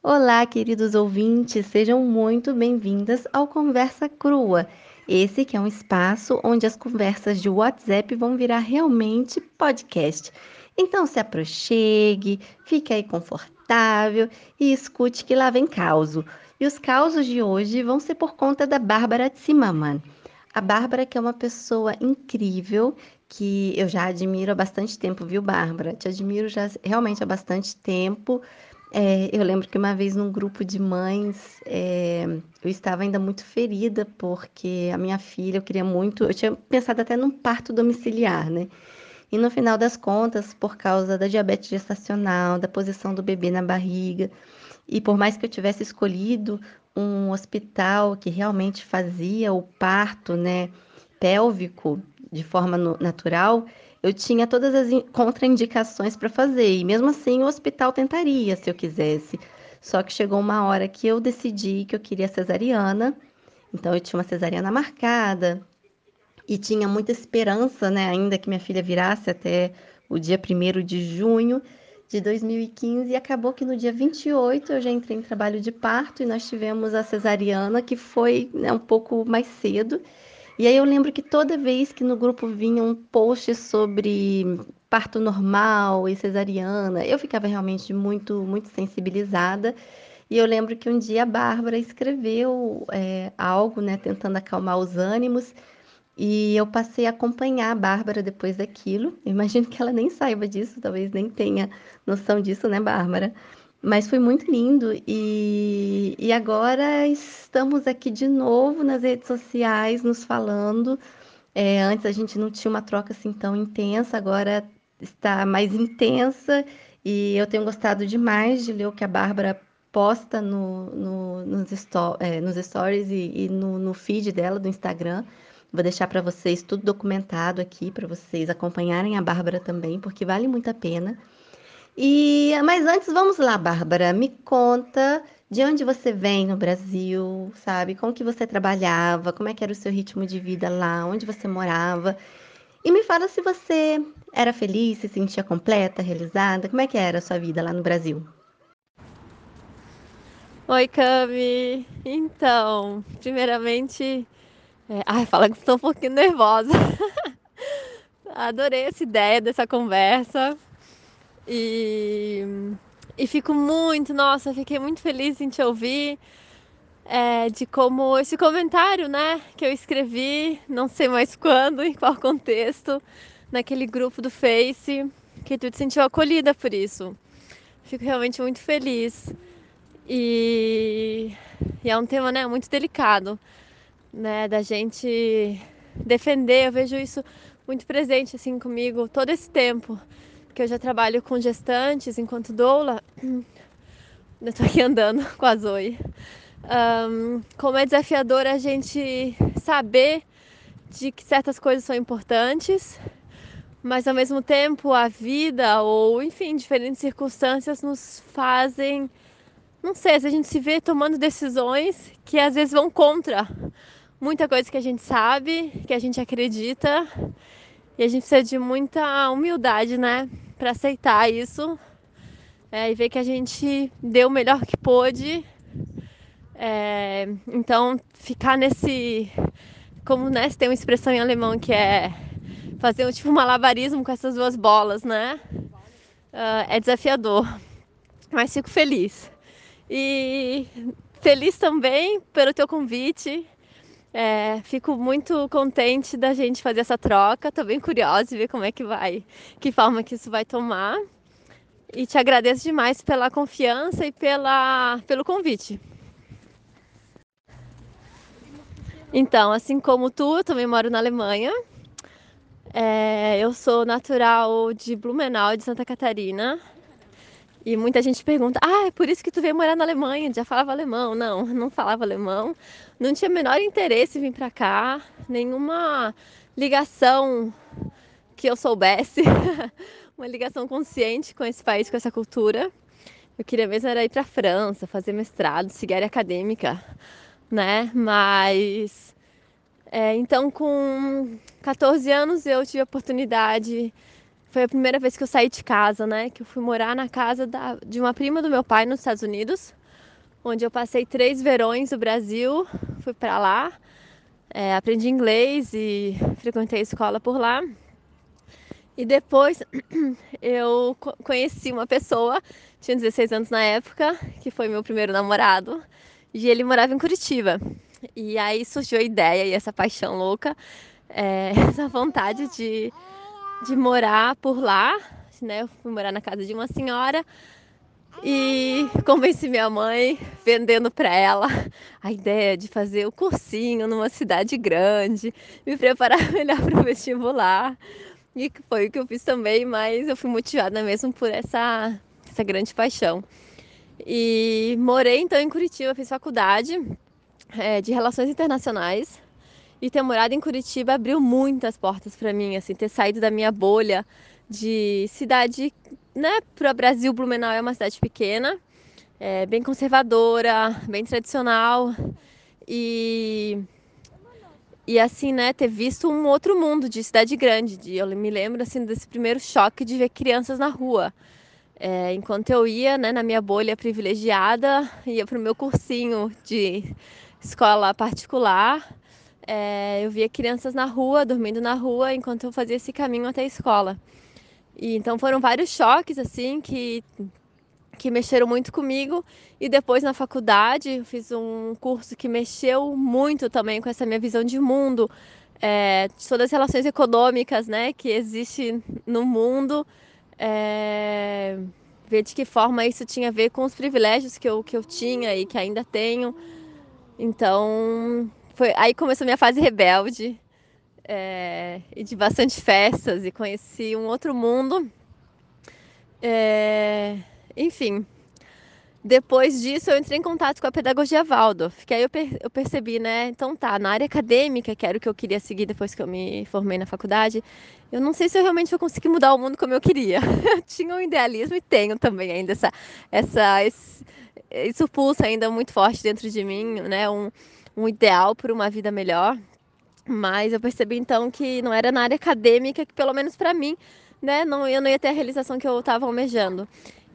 Olá, queridos ouvintes, sejam muito bem-vindas ao Conversa Crua. Esse que é um espaço onde as conversas de WhatsApp vão virar realmente podcast. Então se aproxime, fique aí confortável e escute que lá vem causo. E os causos de hoje vão ser por conta da Bárbara Zimmermann. A Bárbara que é uma pessoa incrível, que eu já admiro há bastante tempo, viu, Bárbara? Te admiro já realmente há bastante tempo. É, eu lembro que uma vez num grupo de mães, é, eu estava ainda muito ferida, porque a minha filha, eu queria muito, eu tinha pensado até num parto domiciliar, né? E no final das contas, por causa da diabetes gestacional, da posição do bebê na barriga, e por mais que eu tivesse escolhido um hospital que realmente fazia o parto, né, pélvico de forma natural, eu tinha todas as contraindicações para fazer, e mesmo assim o hospital tentaria se eu quisesse. Só que chegou uma hora que eu decidi que eu queria cesariana, então eu tinha uma cesariana marcada e tinha muita esperança, né, ainda que minha filha virasse até o dia 1 de junho de 2015 e acabou que no dia 28 eu já entrei em trabalho de parto e nós tivemos a cesariana que foi né, um pouco mais cedo e aí eu lembro que toda vez que no grupo vinha um post sobre parto normal e cesariana, eu ficava realmente muito, muito sensibilizada. E eu lembro que um dia a Bárbara escreveu é, algo, né, tentando acalmar os ânimos, e eu passei a acompanhar a Bárbara depois daquilo. Eu imagino que ela nem saiba disso, talvez nem tenha noção disso, né, Bárbara? Mas foi muito lindo e, e agora estamos aqui de novo nas redes sociais nos falando. É, antes a gente não tinha uma troca assim tão intensa, agora está mais intensa e eu tenho gostado demais de ler o que a Bárbara posta no, no, nos, sto é, nos, stories e, e no, no, feed dela do Instagram. Vou deixar para vocês tudo documentado aqui para vocês acompanharem a Bárbara também, porque vale muito a pena. E, mas antes, vamos lá, Bárbara, me conta de onde você vem no Brasil, sabe? Como que você trabalhava, como é que era o seu ritmo de vida lá, onde você morava. E me fala se você era feliz, se sentia completa, realizada, como é que era a sua vida lá no Brasil? Oi, Cami. Então, primeiramente, é... ai, fala que estou um pouquinho nervosa. Adorei essa ideia dessa conversa. E, e fico muito, nossa, fiquei muito feliz em te ouvir. É, de como esse comentário, né, que eu escrevi, não sei mais quando, em qual contexto, naquele grupo do Face, que tu te sentiu acolhida por isso. Fico realmente muito feliz. E, e é um tema, né, muito delicado, né, da gente defender. Eu vejo isso muito presente assim comigo todo esse tempo que eu já trabalho com gestantes enquanto doula. Eu tô aqui andando com a Zoe. Um, como é desafiador a gente saber de que certas coisas são importantes, mas ao mesmo tempo a vida ou enfim diferentes circunstâncias nos fazem, não sei, a gente se vê tomando decisões que às vezes vão contra muita coisa que a gente sabe, que a gente acredita e a gente precisa de muita humildade, né? Para aceitar isso é, e ver que a gente deu o melhor que pôde. É, então, ficar nesse. Como né, tem uma expressão em alemão que é fazer um tipo malabarismo com essas duas bolas, né? Uh, é desafiador, mas fico feliz. E feliz também pelo teu convite. É, fico muito contente da gente fazer essa troca. Tô bem curiosa de ver como é que vai, que forma que isso vai tomar. E te agradeço demais pela confiança e pela, pelo convite. Então, assim como tu, eu também moro na Alemanha. É, eu sou natural de Blumenau, de Santa Catarina. E muita gente pergunta: ah, é por isso que tu veio morar na Alemanha? Já falava alemão? Não, não falava alemão. Não tinha menor interesse em vir para cá, nenhuma ligação que eu soubesse, uma ligação consciente com esse país, com essa cultura. Eu queria mesmo era ir para França, fazer mestrado, seguir área acadêmica, né? Mas é, então com 14 anos eu tive a oportunidade foi a primeira vez que eu saí de casa, né? Que eu fui morar na casa da, de uma prima do meu pai nos Estados Unidos. Onde eu passei três verões do Brasil. Fui para lá, é, aprendi inglês e frequentei escola por lá. E depois eu conheci uma pessoa, tinha 16 anos na época, que foi meu primeiro namorado, e ele morava em Curitiba. E aí surgiu a ideia e essa paixão louca, é, essa vontade de, de morar por lá. Né? Eu fui morar na casa de uma senhora e convenci minha mãe, vendendo para ela a ideia de fazer o cursinho numa cidade grande, me preparar melhor para o vestibular. E foi o que eu fiz também, mas eu fui motivada mesmo por essa, essa grande paixão. E morei então em Curitiba, fiz faculdade é, de Relações Internacionais. E ter morado em Curitiba abriu muitas portas para mim, assim, ter saído da minha bolha de cidade, né? Para o Brasil, Blumenau é uma cidade pequena, é, bem conservadora, bem tradicional e e assim, né, ter visto um outro mundo de cidade grande. De, eu me lembro assim desse primeiro choque de ver crianças na rua. É, enquanto eu ia, né, na minha bolha privilegiada, ia para o meu cursinho de escola particular, é, eu via crianças na rua, dormindo na rua, enquanto eu fazia esse caminho até a escola. E então foram vários choques assim que que mexeram muito comigo. E depois na faculdade fiz um curso que mexeu muito também com essa minha visão de mundo, é, de todas as relações econômicas, né, que existe no mundo, é, ver de que forma isso tinha a ver com os privilégios que eu que eu tinha e que ainda tenho. Então foi aí começou a minha fase rebelde é, e de bastante festas e conheci um outro mundo. É, enfim, depois disso eu entrei em contato com a pedagogia Waldorf, que aí eu, per eu percebi, né? Então tá, na área acadêmica, que era o que eu queria seguir depois que eu me formei na faculdade, eu não sei se eu realmente vou conseguir mudar o mundo como eu queria. Eu tinha um idealismo e tenho também ainda essa, essa esse, isso pulsa ainda muito forte dentro de mim, né? Um, um ideal por uma vida melhor. Mas eu percebi então que não era na área acadêmica que, pelo menos para mim, né, não, eu não ia ter a realização que eu estava almejando.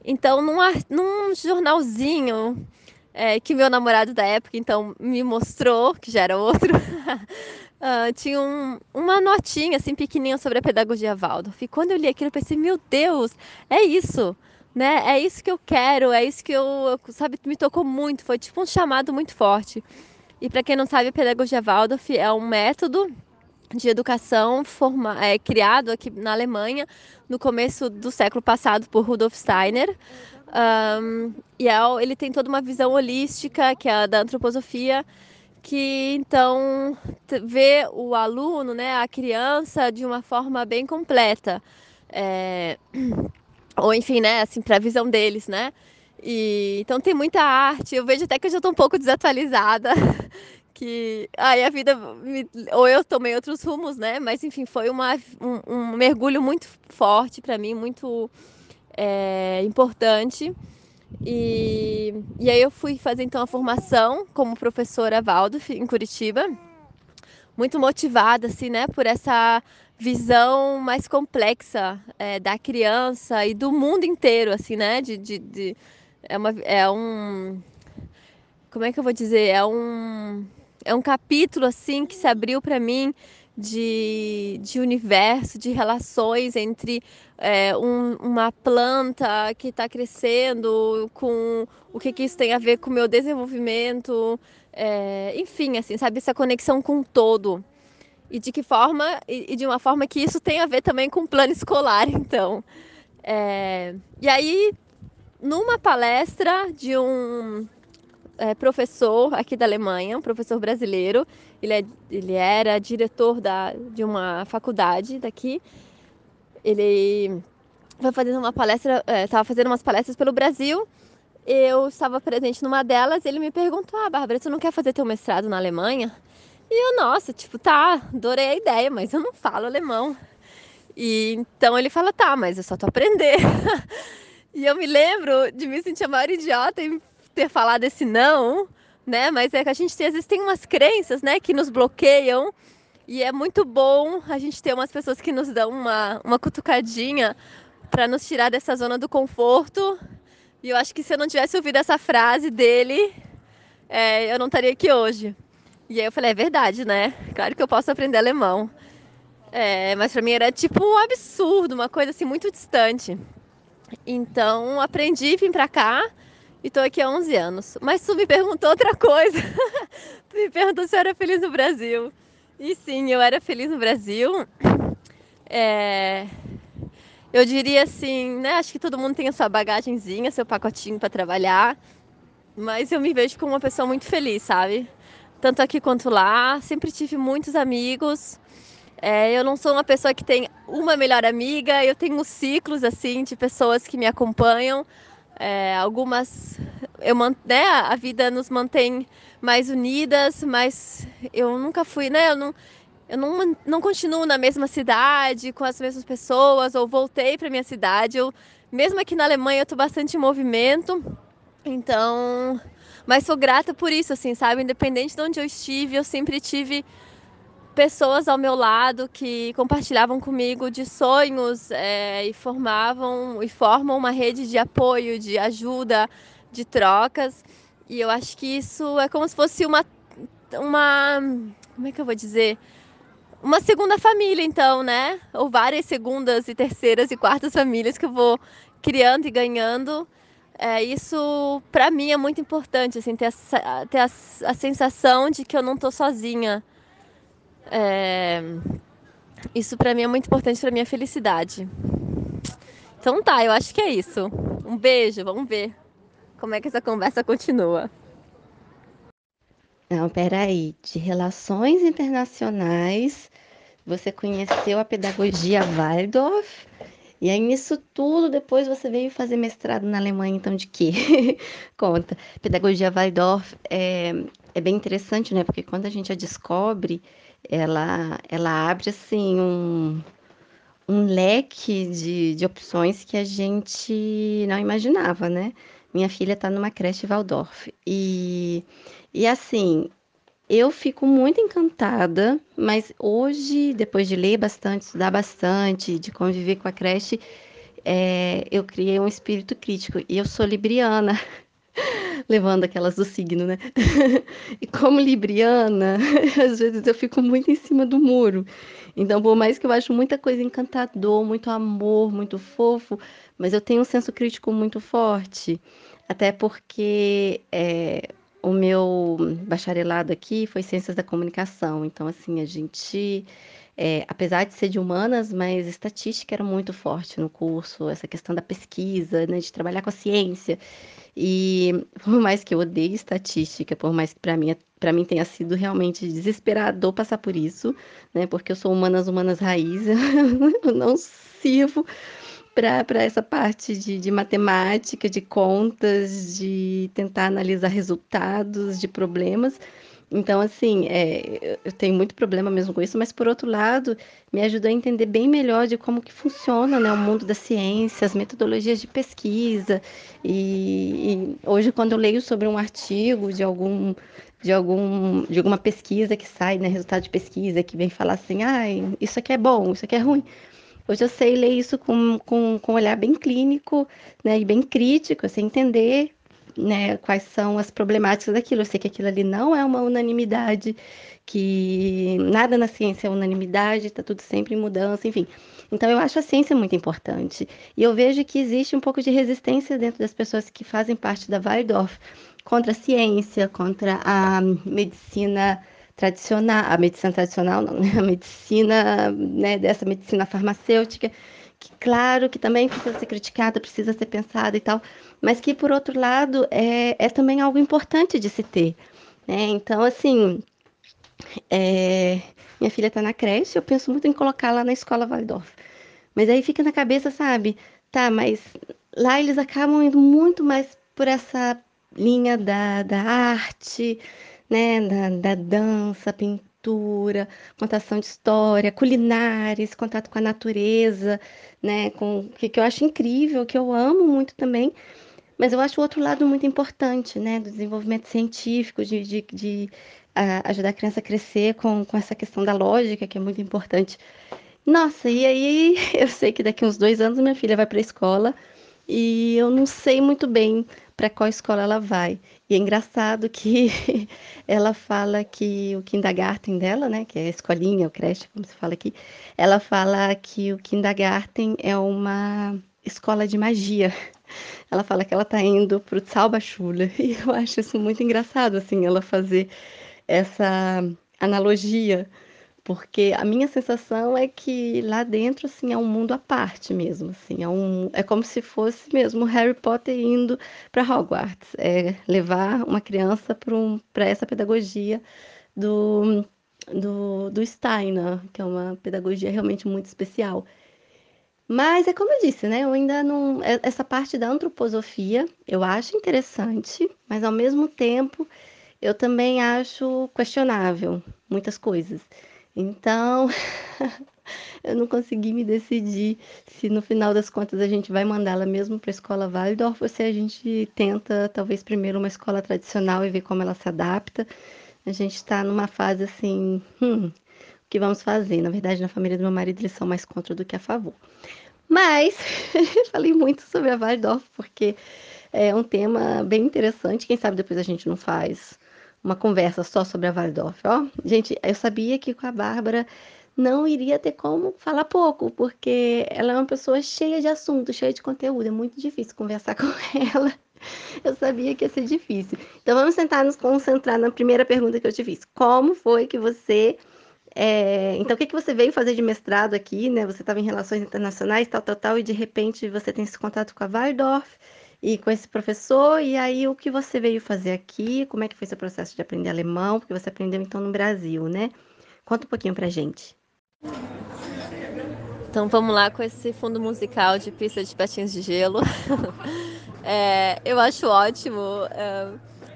Então, num, num jornalzinho é, que meu namorado da época então me mostrou, que já era outro, uh, tinha um, uma notinha assim pequenininha sobre a pedagogia Waldorf. E quando eu li aquilo, eu pensei, meu Deus, é isso, né? É isso que eu quero, é isso que eu, sabe, me tocou muito. Foi tipo um chamado muito forte. E para quem não sabe, a pedagogia Waldorf é um método de educação forma, é, criado aqui na Alemanha no começo do século passado por Rudolf Steiner. Um, e é, ele tem toda uma visão holística, que é a da antroposofia, que então vê o aluno, né, a criança, de uma forma bem completa. É, ou enfim, né, assim, para a visão deles, né? E, então tem muita arte. Eu vejo até que eu já estou um pouco desatualizada. que aí a vida me, ou eu tomei outros rumos, né? Mas enfim, foi uma, um, um mergulho muito forte para mim, muito é, importante. E, e aí eu fui fazer então a formação como professora Waldorf em Curitiba, muito motivada assim, né, por essa visão mais complexa é, da criança e do mundo inteiro, assim, né, de, de, de é, uma, é um. Como é que eu vou dizer? É um, é um capítulo assim que se abriu para mim de, de universo, de relações entre é, um, uma planta que está crescendo, com o que, que isso tem a ver com o meu desenvolvimento, é, enfim, assim, sabe, essa conexão com o todo. E de que forma, e, e de uma forma que isso tem a ver também com o plano escolar, então. É, e aí numa palestra de um é, professor aqui da Alemanha, um professor brasileiro. Ele, é, ele era diretor da, de uma faculdade daqui. Ele foi fazendo uma palestra, estava é, fazendo umas palestras pelo Brasil. Eu estava presente numa delas. Ele me perguntou: Ah, Bárbara, tu não quer fazer teu mestrado na Alemanha? E eu, nossa, tipo, tá, adorei a ideia, mas eu não falo alemão. E então ele fala: Tá, mas eu só tô aprender. E eu me lembro de me sentir a maior idiota em ter falado esse não, né? Mas é que a gente tem, às vezes tem umas crenças, né, que nos bloqueiam. E é muito bom a gente ter umas pessoas que nos dão uma, uma cutucadinha para nos tirar dessa zona do conforto. E eu acho que se eu não tivesse ouvido essa frase dele, é, eu não estaria aqui hoje. E aí eu falei, é verdade, né? Claro que eu posso aprender alemão. É, mas para mim era tipo um absurdo, uma coisa assim muito distante. Então aprendi, vim para cá e tô aqui há 11 anos. Mas tu me perguntou outra coisa. tu me perguntou se eu era feliz no Brasil. E sim, eu era feliz no Brasil. É... Eu diria assim, né? Acho que todo mundo tem a sua bagagenzinha, seu pacotinho para trabalhar. Mas eu me vejo como uma pessoa muito feliz, sabe? Tanto aqui quanto lá. Sempre tive muitos amigos. É, eu não sou uma pessoa que tem uma melhor amiga, eu tenho ciclos assim de pessoas que me acompanham. É, algumas, eu, né, a vida nos mantém mais unidas, mas eu nunca fui, né? Eu não, eu não, não continuo na mesma cidade, com as mesmas pessoas, ou voltei para minha cidade. Eu, mesmo aqui na Alemanha, eu estou bastante em movimento, então. Mas sou grata por isso, assim, sabe? Independente de onde eu estive, eu sempre tive pessoas ao meu lado que compartilhavam comigo de sonhos é, e formavam e formam uma rede de apoio, de ajuda, de trocas. E eu acho que isso é como se fosse uma uma como é que eu vou dizer? Uma segunda família, então, né? Ou várias segundas e terceiras e quartas famílias que eu vou criando e ganhando. É, isso, para mim, é muito importante, assim, ter, ter a, a sensação de que eu não estou sozinha é... Isso para mim é muito importante para minha felicidade. Então tá, eu acho que é isso. Um beijo, vamos ver como é que essa conversa continua. Não, peraí. De relações internacionais, você conheceu a pedagogia Waldorf e aí, nisso tudo, depois você veio fazer mestrado na Alemanha, então de quê? Conta. Pedagogia Waldorf é, é bem interessante, né? Porque quando a gente a descobre, ela, ela abre assim um, um leque de, de opções que a gente não imaginava, né? Minha filha está numa creche Waldorf e, e assim, eu fico muito encantada, mas hoje, depois de ler bastante, estudar bastante, de conviver com a creche, é, eu criei um espírito crítico e eu sou libriana. levando aquelas do signo, né? e como libriana, às vezes eu fico muito em cima do muro. Então, por mais que eu acho muita coisa encantador, muito amor, muito fofo, mas eu tenho um senso crítico muito forte. Até porque é, o meu bacharelado aqui foi Ciências da Comunicação. Então, assim, a gente é, apesar de ser de humanas, mas estatística era muito forte no curso, essa questão da pesquisa, né, de trabalhar com a ciência. E por mais que eu odeie estatística, por mais que para mim, para mim tenha sido realmente desesperador passar por isso, né? Porque eu sou humanas, humanas raiz, eu não sirvo para essa parte de, de matemática, de contas, de tentar analisar resultados de problemas. Então, assim, é, eu tenho muito problema mesmo com isso, mas por outro lado, me ajudou a entender bem melhor de como que funciona né, o mundo da ciência, as metodologias de pesquisa. E, e hoje, quando eu leio sobre um artigo de algum de, algum, de alguma pesquisa que sai, né, resultado de pesquisa, que vem falar assim, ah, isso aqui é bom, isso aqui é ruim. Hoje eu sei ler isso com, com, com um olhar bem clínico né, e bem crítico, assim, entender né, quais são as problemáticas daquilo. Eu sei que aquilo ali não é uma unanimidade, que nada na ciência é unanimidade, está tudo sempre em mudança, enfim. Então eu acho a ciência muito importante. E eu vejo que existe um pouco de resistência dentro das pessoas que fazem parte da Waldorf contra a ciência, contra a medicina tradicional, a medicina tradicional não, né? a medicina, né, dessa medicina farmacêutica, que claro que também precisa ser criticada, precisa ser pensada e tal, mas que por outro lado é, é também algo importante de se ter. Né? Então, assim, é, minha filha está na creche, eu penso muito em colocá-la na escola Waldorf. Mas aí fica na cabeça, sabe? Tá, mas lá eles acabam indo muito mais por essa linha da, da arte, né? Da, da dança, pintura, contação de história, culinária, esse contato com a natureza, né? Com que, que eu acho incrível, que eu amo muito também. Mas eu acho o outro lado muito importante, né, do desenvolvimento científico, de, de, de uh, ajudar a criança a crescer com, com essa questão da lógica, que é muito importante. Nossa, e aí eu sei que daqui uns dois anos minha filha vai para a escola e eu não sei muito bem para qual escola ela vai. E é engraçado que ela fala que o kindergarten dela, né, que é a escolinha, o creche, como se fala aqui, ela fala que o kindergarten é uma escola de magia. Ela fala que ela tá indo pro Zauberschule. E eu acho isso muito engraçado, assim, ela fazer essa analogia porque a minha sensação é que lá dentro assim é um mundo à parte mesmo, assim, é um é como se fosse mesmo Harry Potter indo para Hogwarts, é levar uma criança para um, essa pedagogia do, do, do Steiner, que é uma pedagogia realmente muito especial. Mas é como eu disse, né? Eu ainda não. É, essa parte da antroposofia eu acho interessante, mas ao mesmo tempo eu também acho questionável muitas coisas. Então, eu não consegui me decidir se no final das contas a gente vai mandá-la mesmo para a escola Waldorf ou se a gente tenta, talvez, primeiro uma escola tradicional e ver como ela se adapta. A gente está numa fase assim, hum, que vamos fazer? Na verdade, na família do meu marido, eles são mais contra do que a favor. Mas, falei muito sobre a Waldorf, porque é um tema bem interessante. Quem sabe depois a gente não faz uma conversa só sobre a Waldorf, ó. Gente, eu sabia que com a Bárbara não iria ter como falar pouco, porque ela é uma pessoa cheia de assunto, cheia de conteúdo, é muito difícil conversar com ela. Eu sabia que ia ser difícil. Então vamos tentar nos concentrar na primeira pergunta que eu te fiz. Como foi que você é... Então, o que, que você veio fazer de mestrado aqui, né? Você estava em relações internacionais, tal, tal, tal, e de repente você tem esse contato com a Waldorf e com esse professor. E aí, o que você veio fazer aqui? Como é que foi seu processo de aprender alemão? Porque você aprendeu então no Brasil, né? Conta um pouquinho pra gente. Então vamos lá com esse fundo musical de pista de patins de gelo. é, eu acho ótimo é,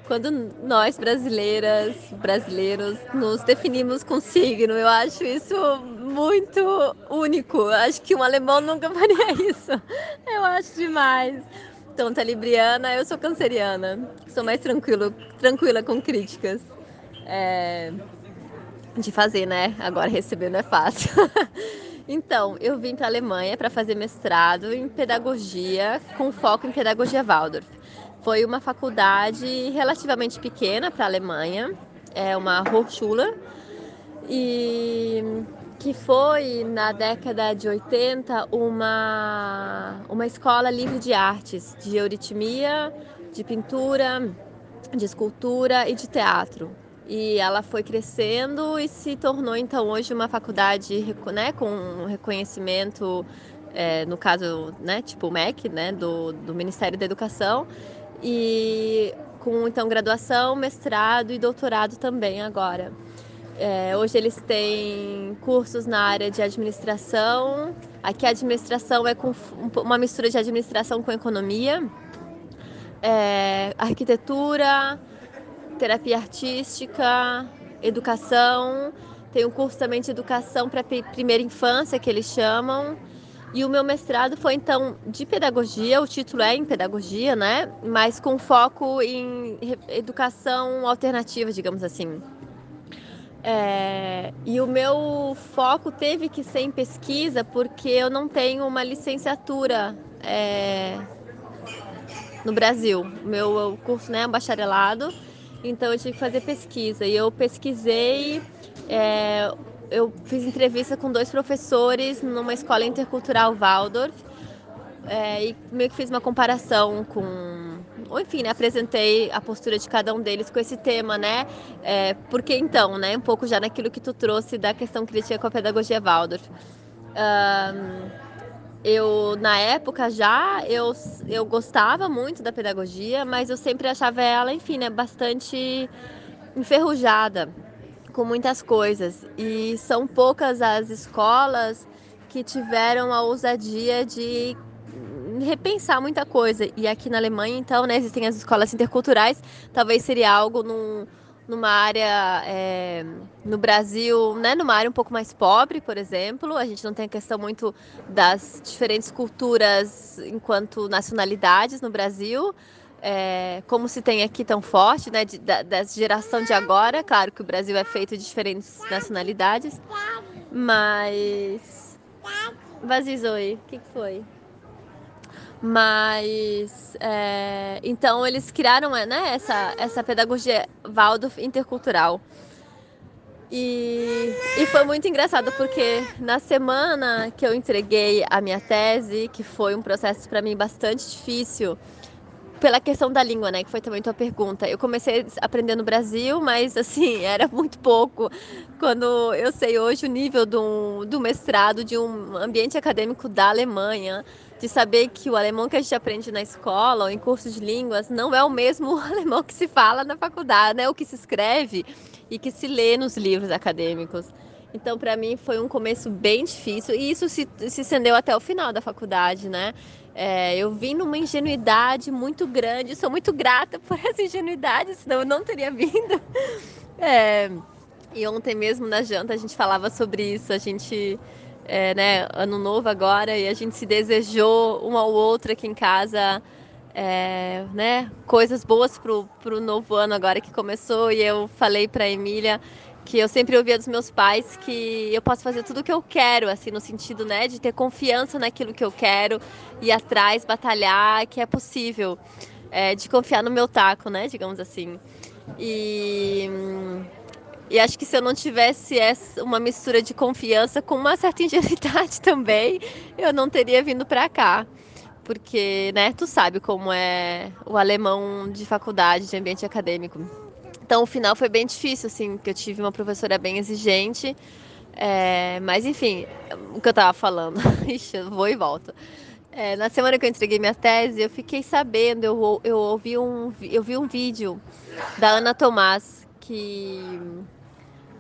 quando nós brasileiras, brasileiros, nos definimos com signo. Eu acho isso muito único. Acho que um alemão nunca faria isso. Eu acho demais. Então, tá libriana, eu sou canceriana. Sou mais tranquilo, tranquila com críticas. É, de fazer, né? Agora receber não é fácil. então, eu vim para a Alemanha para fazer mestrado em pedagogia, com foco em pedagogia Waldorf. Foi uma faculdade relativamente pequena para a Alemanha, é uma Hochschule, e que foi na década de 80 uma, uma escola livre de artes, de euritmia, de pintura, de escultura e de teatro. E ela foi crescendo e se tornou então hoje uma faculdade né, com reconhecimento, é, no caso, né, tipo o MEC, né, do, do Ministério da Educação, e com então graduação, mestrado e doutorado também agora. É, hoje eles têm cursos na área de administração. Aqui a administração é com uma mistura de administração com economia, é, arquitetura, terapia artística, educação. Tem um curso também de educação para primeira infância que eles chamam. E o meu mestrado foi então de pedagogia, o título é em pedagogia, né? Mas com foco em educação alternativa, digamos assim. É, e o meu foco teve que ser em pesquisa porque eu não tenho uma licenciatura é, no Brasil. Meu curso né, é um bacharelado, então eu tive que fazer pesquisa. E eu pesquisei, é, eu fiz entrevista com dois professores numa escola intercultural Waldorf é, e meio que fiz uma comparação com ou enfim, né, apresentei a postura de cada um deles com esse tema, né? É, porque então, né, um pouco já naquilo que tu trouxe da questão crítica com a pedagogia Waldorf. Um, eu na época já eu, eu gostava muito da pedagogia, mas eu sempre achava ela, enfim, né, bastante enferrujada com muitas coisas. E são poucas as escolas que tiveram a ousadia de repensar muita coisa. E aqui na Alemanha, então, né, existem as escolas interculturais, talvez seria algo num, numa área é, no Brasil, né, numa área um pouco mais pobre, por exemplo. A gente não tem a questão muito das diferentes culturas enquanto nacionalidades no Brasil. É, como se tem aqui tão forte, né, de, da, da geração de agora. Claro que o Brasil é feito de diferentes nacionalidades, mas. Vazizoi, o que, que foi? Mas é, então eles criaram né, essa, essa pedagogia Waldorf intercultural. E, e foi muito engraçado porque na semana que eu entreguei a minha tese, que foi um processo para mim bastante difícil, pela questão da língua, né, que foi também tua pergunta. Eu comecei a aprender no Brasil, mas assim, era muito pouco. Quando eu sei hoje o nível do, do mestrado de um ambiente acadêmico da Alemanha, de saber que o alemão que a gente aprende na escola ou em cursos de línguas não é o mesmo alemão que se fala na faculdade, né, o que se escreve e que se lê nos livros acadêmicos. Então, para mim, foi um começo bem difícil e isso se, se estendeu até o final da faculdade, né? É, eu vim numa ingenuidade muito grande, sou muito grata por essa ingenuidade, senão eu não teria vindo. É, e ontem mesmo na janta a gente falava sobre isso, a gente, é, né, ano novo agora, e a gente se desejou um ao outro aqui em casa é, né, coisas boas pro, pro novo ano agora que começou. E eu falei para Emília que eu sempre ouvia dos meus pais que eu posso fazer tudo o que eu quero, assim, no sentido, né, de ter confiança naquilo que eu quero, ir atrás, batalhar, que é possível, é, de confiar no meu taco, né, digamos assim. E, e acho que se eu não tivesse essa, uma mistura de confiança com uma certa ingenuidade também, eu não teria vindo para cá porque, né, tu sabe como é o alemão de faculdade, de ambiente acadêmico. Então, o final foi bem difícil, assim, porque eu tive uma professora bem exigente. É, mas, enfim, o que eu tava falando, ixi, eu vou e volto. É, na semana que eu entreguei minha tese, eu fiquei sabendo, eu, eu, ouvi um, eu vi um vídeo da Ana Tomás que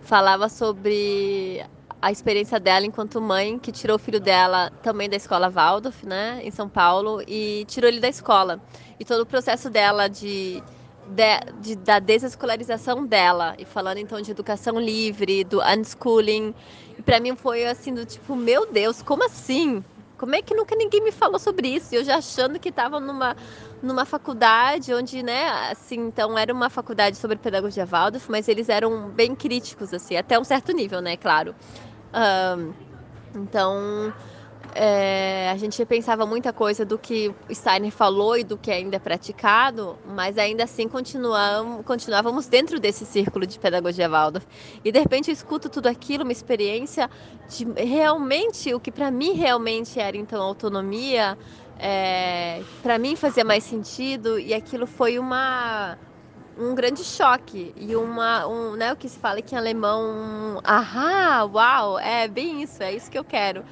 falava sobre a experiência dela enquanto mãe, que tirou o filho dela também da escola Waldorf, né, em São Paulo, e tirou ele da escola. E todo o processo dela de, de, de da desescolarização dela, e falando então de educação livre, do unschooling, e para mim foi assim do tipo, meu Deus, como assim? Como é que nunca ninguém me falou sobre isso? Eu já achando que estava numa numa faculdade onde, né, assim, então era uma faculdade sobre pedagogia Waldorf, mas eles eram bem críticos, assim, até um certo nível, né, claro. Um, então, é, a gente pensava muita coisa do que Steiner falou e do que ainda é praticado, mas ainda assim continuamos, continuávamos dentro desse círculo de pedagogia Waldorf. E de repente eu escuto tudo aquilo, uma experiência de realmente, o que para mim realmente era então autonomia, é, para mim fazia mais sentido e aquilo foi uma um grande choque e uma, um, né, o que se fala aqui em alemão, um, ahá, uau, é bem isso, é isso que eu quero.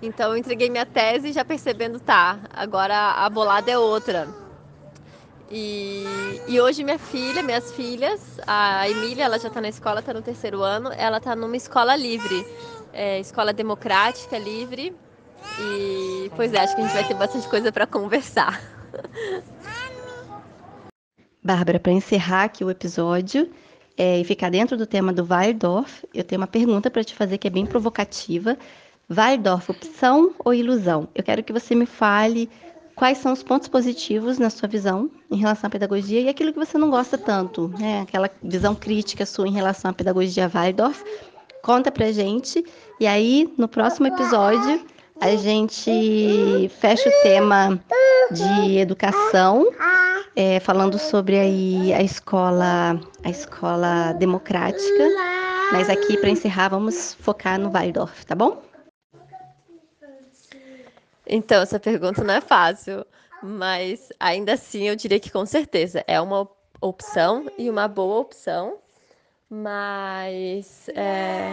Então eu entreguei minha tese já percebendo, tá, agora a bolada é outra. E, e hoje minha filha, minhas filhas, a Emília, ela já está na escola, está no terceiro ano, ela está numa escola livre, é, escola democrática, livre. E, pois é, acho que a gente vai ter bastante coisa para conversar. Bárbara, para encerrar aqui o episódio é, e ficar dentro do tema do Waldorf, eu tenho uma pergunta para te fazer que é bem provocativa. Waldorf, opção ou ilusão? Eu quero que você me fale quais são os pontos positivos na sua visão em relação à pedagogia e aquilo que você não gosta tanto, né? Aquela visão crítica sua em relação à pedagogia Waldorf. Conta pra gente e aí no próximo episódio a gente fecha o tema de educação é, falando sobre aí a escola, a escola democrática. Mas aqui para encerrar vamos focar no Waldorf, tá bom? Então essa pergunta não é fácil, mas ainda assim eu diria que com certeza é uma opção e uma boa opção, mas é...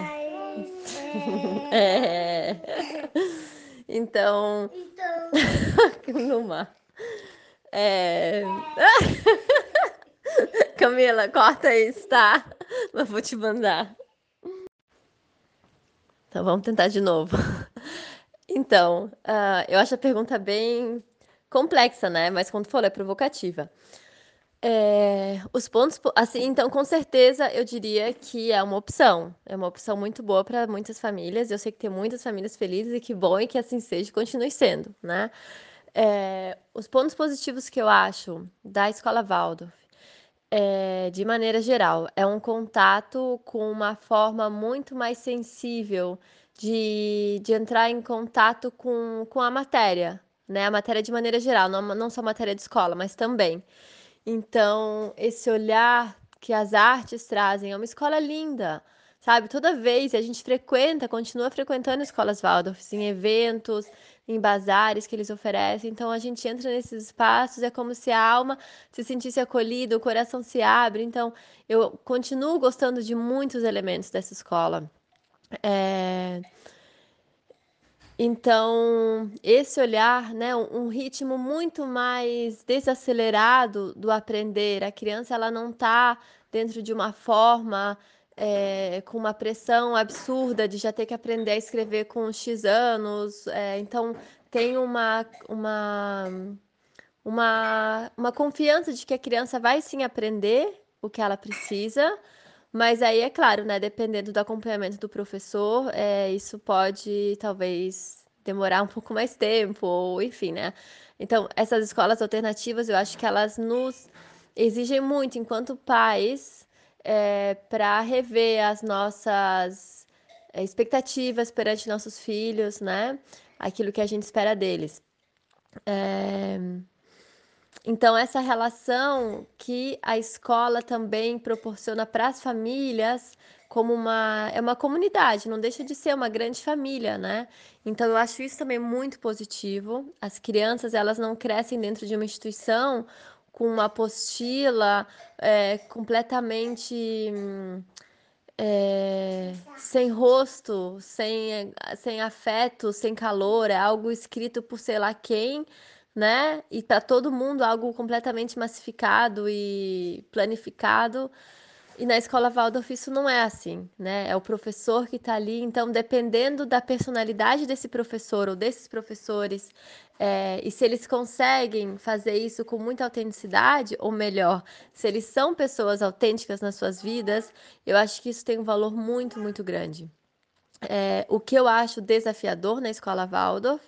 é... Então, numa é... Camila, corta isso, tá? Mas vou te mandar. Então vamos tentar de novo. Então, uh, eu acho a pergunta bem complexa, né? Mas quando for, é provocativa. É, os pontos, assim, então com certeza eu diria que é uma opção. É uma opção muito boa para muitas famílias. Eu sei que tem muitas famílias felizes e que bom e que assim seja e continue sendo, né? É, os pontos positivos que eu acho da escola Waldorf, é, de maneira geral, é um contato com uma forma muito mais sensível de, de entrar em contato com, com a matéria, né? A matéria de maneira geral, não, não só matéria de escola, mas também. Então, esse olhar que as artes trazem é uma escola linda, sabe? Toda vez a gente frequenta, continua frequentando escolas Waldorf, em eventos, em bazares que eles oferecem. Então a gente entra nesses espaços, é como se a alma se sentisse acolhida, o coração se abre. Então eu continuo gostando de muitos elementos dessa escola. É... Então, esse olhar, né, um ritmo muito mais desacelerado do aprender. A criança ela não está dentro de uma forma é, com uma pressão absurda de já ter que aprender a escrever com X anos. É, então, tem uma, uma, uma, uma confiança de que a criança vai sim aprender o que ela precisa. Mas aí é claro, né? Dependendo do acompanhamento do professor, é, isso pode talvez demorar um pouco mais tempo, ou enfim, né? Então, essas escolas alternativas, eu acho que elas nos exigem muito, enquanto pais, é, para rever as nossas é, expectativas perante nossos filhos, né? Aquilo que a gente espera deles. É... Então, essa relação que a escola também proporciona para as famílias como uma é uma comunidade, não deixa de ser uma grande família, né? Então eu acho isso também muito positivo. As crianças elas não crescem dentro de uma instituição com uma apostila é, completamente é, sem rosto, sem, sem afeto, sem calor, é algo escrito por sei lá quem, né? E tá todo mundo algo completamente massificado e planificado. E na escola Waldorf isso não é assim, né? É o professor que está ali, então dependendo da personalidade desse professor ou desses professores, é, e se eles conseguem fazer isso com muita autenticidade, ou melhor, se eles são pessoas autênticas nas suas vidas, eu acho que isso tem um valor muito, muito grande. É, o que eu acho desafiador na escola Waldorf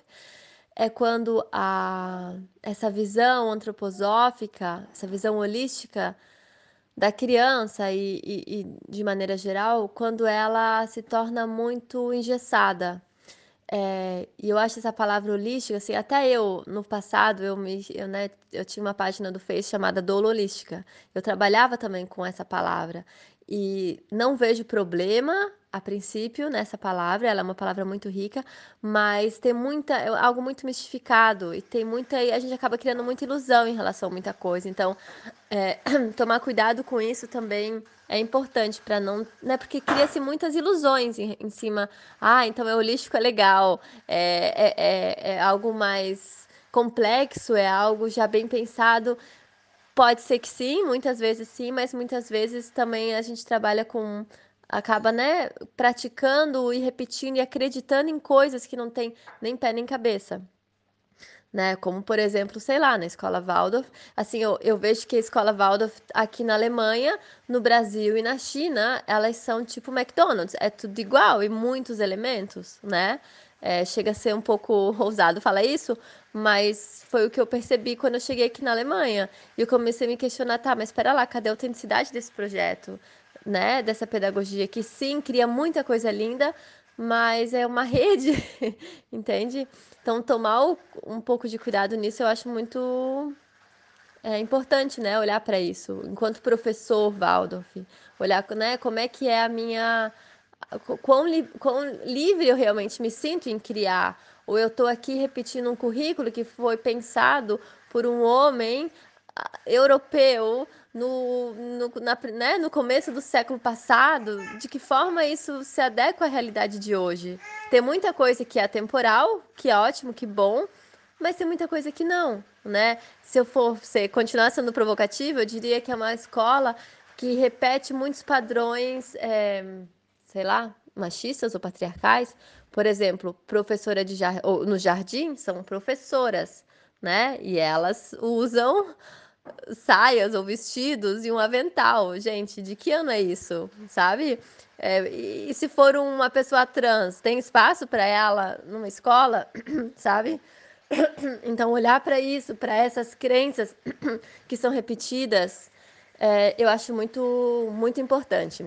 é quando a, essa visão antroposófica, essa visão holística, da criança e, e, e, de maneira geral, quando ela se torna muito engessada. É, e eu acho essa palavra holística, assim, até eu, no passado, eu, me, eu, né, eu tinha uma página do Face chamada Dolo Holística. Eu trabalhava também com essa palavra. E não vejo problema a princípio nessa palavra, ela é uma palavra muito rica, mas tem muita, é algo muito mistificado e tem muita, a gente acaba criando muita ilusão em relação a muita coisa. Então, é, tomar cuidado com isso também é importante para não, né? Porque cria-se muitas ilusões em, em, cima. Ah, então é holístico é legal, é, é, é, é algo mais complexo, é algo já bem pensado. Pode ser que sim, muitas vezes sim, mas muitas vezes também a gente trabalha com acaba, né, praticando e repetindo e acreditando em coisas que não tem nem pé nem cabeça. Né? Como, por exemplo, sei lá, na escola Waldorf. Assim, eu, eu vejo que a escola Waldorf aqui na Alemanha, no Brasil e na China, elas são tipo McDonald's, é tudo igual e muitos elementos, né? É, chega a ser um pouco ousado falar isso, mas foi o que eu percebi quando eu cheguei aqui na Alemanha. E eu comecei a me questionar, tá, mas espera lá, cadê a autenticidade desse projeto? Né, dessa pedagogia que sim cria muita coisa linda, mas é uma rede, entende? Então tomar um pouco de cuidado nisso eu acho muito é importante, né, olhar para isso. Enquanto professor Waldorf, olhar, né, como é que é a minha quão, li, quão livre eu realmente me sinto em criar, ou eu estou aqui repetindo um currículo que foi pensado por um homem europeu no, no, na, né, no começo do século passado, de que forma isso se adequa à realidade de hoje. Tem muita coisa que é temporal, que é ótimo, que bom, mas tem muita coisa que não, né? Se eu for ser, continuar sendo provocativa, eu diria que é uma escola que repete muitos padrões, é, sei lá, machistas ou patriarcais. Por exemplo, professora de jar no jardim são professoras, né? E elas usam saias ou vestidos e um avental. Gente, de que ano é isso? Sabe? É, e se for uma pessoa trans, tem espaço para ela numa escola? Sabe? Então, olhar para isso, para essas crenças que são repetidas, é, eu acho muito, muito importante.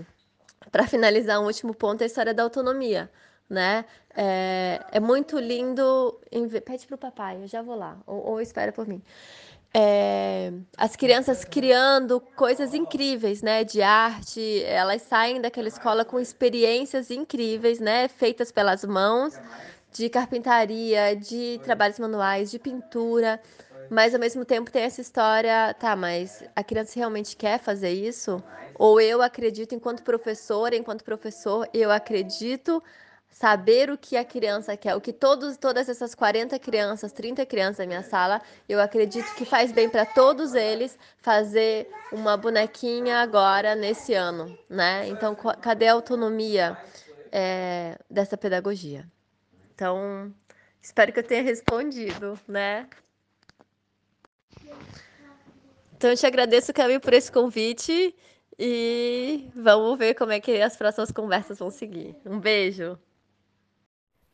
Para finalizar, um último ponto é a história da autonomia. né? É, é muito lindo. Pede pro papai, eu já vou lá, ou, ou espera por mim. É, as crianças criando coisas incríveis, né, de arte, elas saem daquela escola com experiências incríveis, né, feitas pelas mãos, de carpintaria, de trabalhos manuais, de pintura, mas ao mesmo tempo tem essa história, tá, mas a criança realmente quer fazer isso? Ou eu acredito enquanto professora, enquanto professor, eu acredito saber o que a criança quer, o que todos, todas essas 40 crianças, 30 crianças da minha sala, eu acredito que faz bem para todos eles fazer uma bonequinha agora nesse ano, né? Então, cadê a autonomia é, dessa pedagogia? Então, espero que eu tenha respondido, né? Então, eu te agradeço, Camille, por esse convite e vamos ver como é que as próximas conversas vão seguir. Um beijo!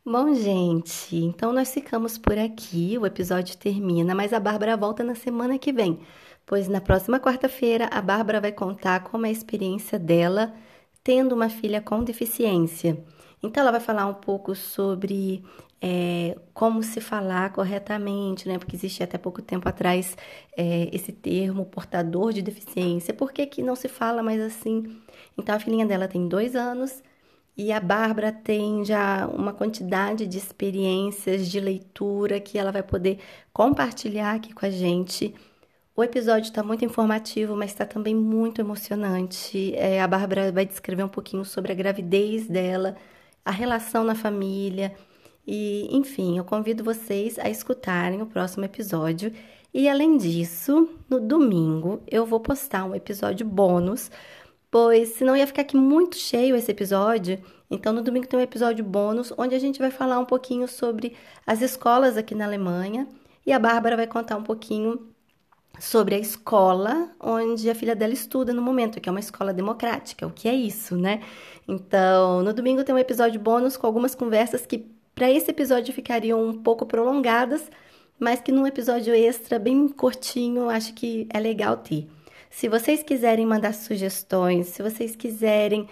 Bom, gente, então nós ficamos por aqui. O episódio termina, mas a Bárbara volta na semana que vem, pois na próxima quarta-feira a Bárbara vai contar como é a experiência dela tendo uma filha com deficiência. Então, ela vai falar um pouco sobre é, como se falar corretamente, né? Porque existia até pouco tempo atrás é, esse termo portador de deficiência. Por que, que não se fala mais assim? Então, a filhinha dela tem dois anos e a Bárbara tem já uma quantidade de experiências de leitura que ela vai poder compartilhar aqui com a gente. O episódio está muito informativo, mas está também muito emocionante. É, a Bárbara vai descrever um pouquinho sobre a gravidez dela, a relação na família. E, enfim, eu convido vocês a escutarem o próximo episódio. E além disso, no domingo eu vou postar um episódio bônus pois senão ia ficar aqui muito cheio esse episódio. Então, no domingo tem um episódio bônus onde a gente vai falar um pouquinho sobre as escolas aqui na Alemanha e a Bárbara vai contar um pouquinho sobre a escola onde a filha dela estuda no momento, que é uma escola democrática. O que é isso, né? Então, no domingo tem um episódio bônus com algumas conversas que para esse episódio ficariam um pouco prolongadas, mas que num episódio extra bem curtinho, acho que é legal ter. Se vocês quiserem mandar sugestões, se vocês quiserem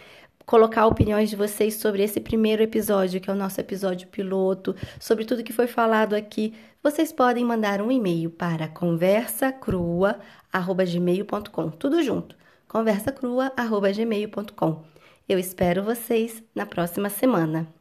colocar opiniões de vocês sobre esse primeiro episódio, que é o nosso episódio piloto, sobre tudo que foi falado aqui, vocês podem mandar um e-mail para conversacrua@gmail.com, tudo junto. conversacrua@gmail.com. Eu espero vocês na próxima semana.